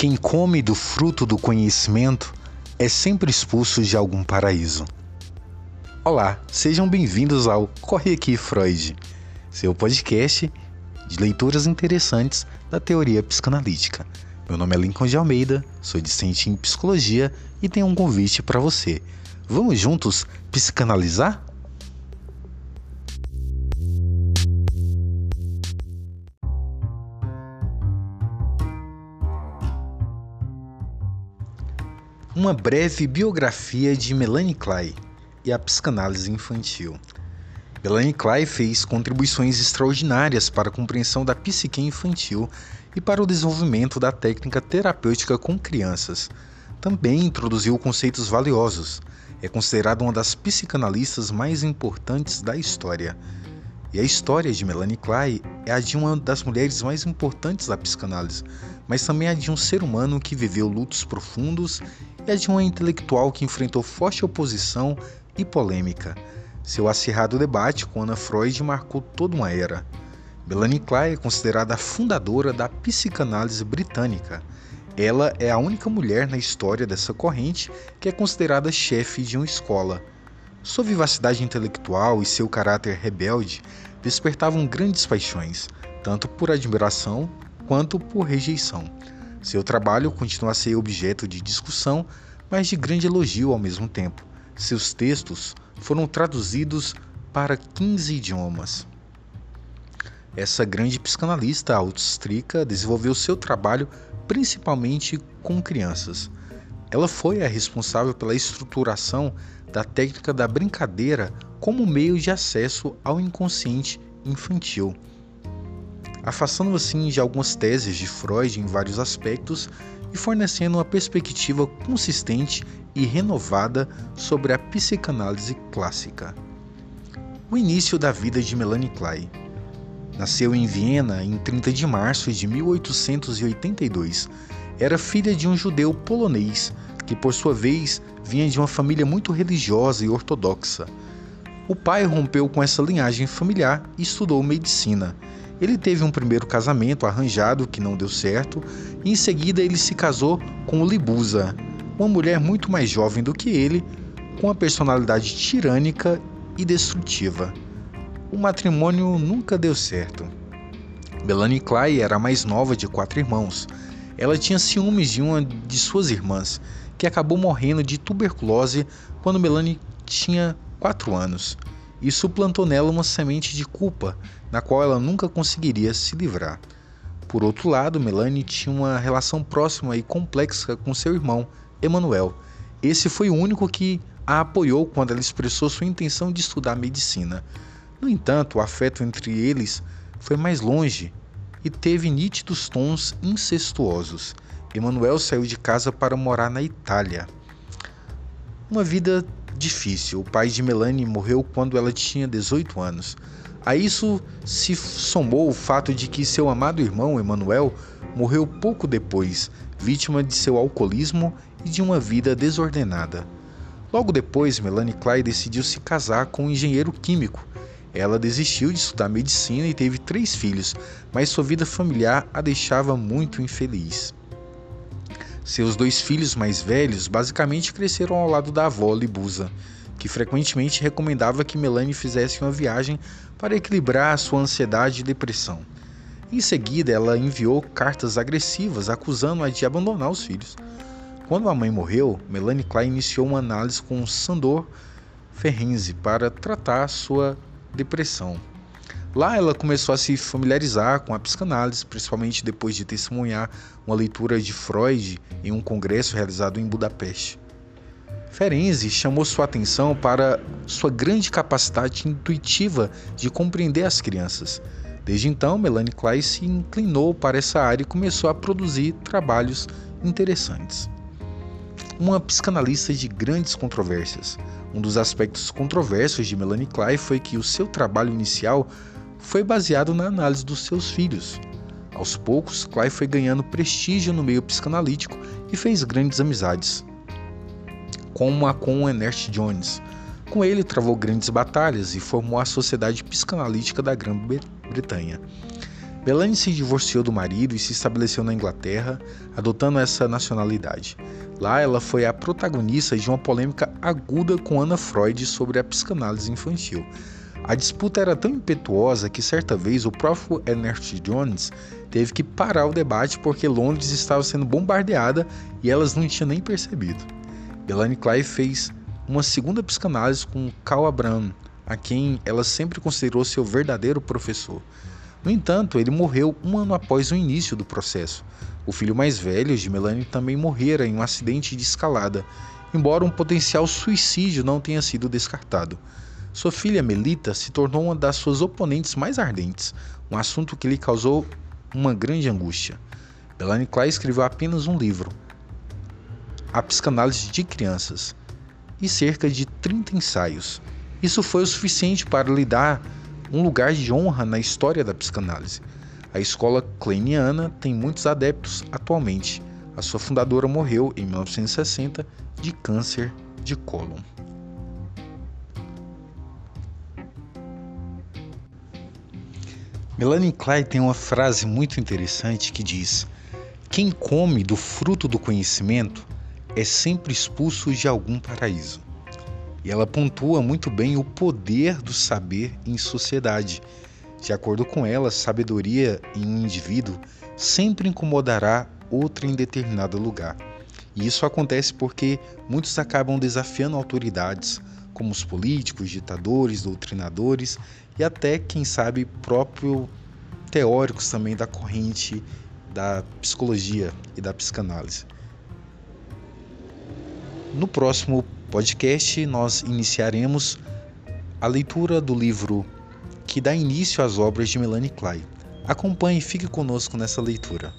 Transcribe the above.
Quem come do fruto do conhecimento é sempre expulso de algum paraíso. Olá, sejam bem-vindos ao Corre Aqui Freud, seu podcast de leituras interessantes da teoria psicanalítica. Meu nome é Lincoln de Almeida, sou discente em psicologia e tenho um convite para você. Vamos juntos psicanalizar? Uma breve biografia de Melanie Klein e a psicanálise infantil. Melanie Klein fez contribuições extraordinárias para a compreensão da psique infantil e para o desenvolvimento da técnica terapêutica com crianças. Também introduziu conceitos valiosos. É considerada uma das psicanalistas mais importantes da história. E a história de Melanie Klein é a de uma das mulheres mais importantes da psicanálise, mas também a de um ser humano que viveu lutos profundos e a de uma intelectual que enfrentou forte oposição e polêmica. Seu acirrado debate com Anna Freud marcou toda uma era. Melanie Klein é considerada a fundadora da psicanálise britânica. Ela é a única mulher na história dessa corrente que é considerada chefe de uma escola. Sua vivacidade intelectual e seu caráter rebelde despertavam grandes paixões, tanto por admiração quanto por rejeição. Seu trabalho continua a ser objeto de discussão, mas de grande elogio ao mesmo tempo. Seus textos foram traduzidos para 15 idiomas. Essa grande psicanalista austríaca desenvolveu seu trabalho principalmente com crianças. Ela foi a responsável pela estruturação da técnica da brincadeira como meio de acesso ao inconsciente infantil, afastando assim de algumas teses de Freud em vários aspectos e fornecendo uma perspectiva consistente e renovada sobre a psicanálise clássica. O início da vida de Melanie Klein. Nasceu em Viena em 30 de março de 1882. Era filha de um judeu polonês que, por sua vez, vinha de uma família muito religiosa e ortodoxa. O pai rompeu com essa linhagem familiar e estudou medicina. Ele teve um primeiro casamento arranjado que não deu certo, e em seguida ele se casou com Libusa, uma mulher muito mais jovem do que ele, com uma personalidade tirânica e destrutiva. O matrimônio nunca deu certo. Melanie Klein era a mais nova de quatro irmãos. Ela tinha ciúmes de uma de suas irmãs que acabou morrendo de tuberculose quando Melanie tinha 4 anos. Isso plantou nela uma semente de culpa, na qual ela nunca conseguiria se livrar. Por outro lado, Melanie tinha uma relação próxima e complexa com seu irmão, Emanuel. Esse foi o único que a apoiou quando ela expressou sua intenção de estudar medicina. No entanto, o afeto entre eles foi mais longe e teve nítidos tons incestuosos. Emanuel saiu de casa para morar na Itália. Uma vida difícil. O pai de Melanie morreu quando ela tinha 18 anos. A isso se somou o fato de que seu amado irmão Emanuel morreu pouco depois, vítima de seu alcoolismo e de uma vida desordenada. Logo depois, Melanie Klein decidiu se casar com um engenheiro químico. Ela desistiu de estudar medicina e teve três filhos, mas sua vida familiar a deixava muito infeliz. Seus dois filhos mais velhos basicamente cresceram ao lado da avó Libusa, que frequentemente recomendava que Melanie fizesse uma viagem para equilibrar sua ansiedade e depressão. Em seguida, ela enviou cartas agressivas acusando-a de abandonar os filhos. Quando a mãe morreu, Melanie Klein iniciou uma análise com Sandor Ferenczi para tratar sua depressão. Lá ela começou a se familiarizar com a psicanálise, principalmente depois de testemunhar uma leitura de Freud em um congresso realizado em Budapeste. Ferenczi chamou sua atenção para sua grande capacidade intuitiva de compreender as crianças. Desde então, Melanie Klein se inclinou para essa área e começou a produzir trabalhos interessantes. Uma psicanalista de grandes controvérsias. Um dos aspectos controversos de Melanie Klein foi que o seu trabalho inicial foi baseado na análise dos seus filhos. Aos poucos, Clay foi ganhando prestígio no meio psicanalítico e fez grandes amizades, como a com Ernest Jones. Com ele, travou grandes batalhas e formou a Sociedade Psicanalítica da Grã-Bretanha. Melanie se divorciou do marido e se estabeleceu na Inglaterra, adotando essa nacionalidade. Lá, ela foi a protagonista de uma polêmica aguda com Anna Freud sobre a psicanálise infantil. A disputa era tão impetuosa que certa vez o próprio Ernest Jones teve que parar o debate porque Londres estava sendo bombardeada e elas não tinham nem percebido. Melanie Klein fez uma segunda psicanálise com Carl Abraham, a quem ela sempre considerou seu verdadeiro professor. No entanto, ele morreu um ano após o início do processo. O filho mais velho de Melanie também morrera em um acidente de escalada, embora um potencial suicídio não tenha sido descartado. Sua filha Melita se tornou uma das suas oponentes mais ardentes, um assunto que lhe causou uma grande angústia. Melanie Klein escreveu apenas um livro, A Psicanálise de Crianças, e cerca de 30 ensaios. Isso foi o suficiente para lhe dar um lugar de honra na história da psicanálise. A escola kleiniana tem muitos adeptos atualmente. A sua fundadora morreu em 1960 de câncer de cólon. Melanie Klein tem uma frase muito interessante que diz: Quem come do fruto do conhecimento é sempre expulso de algum paraíso. E ela pontua muito bem o poder do saber em sociedade. De acordo com ela, sabedoria em um indivíduo sempre incomodará outra em determinado lugar. E isso acontece porque muitos acabam desafiando autoridades, como os políticos, ditadores, doutrinadores e até, quem sabe, próprio teóricos também da corrente da psicologia e da psicanálise. No próximo podcast, nós iniciaremos a leitura do livro que dá início às obras de Melanie Klein. Acompanhe e fique conosco nessa leitura.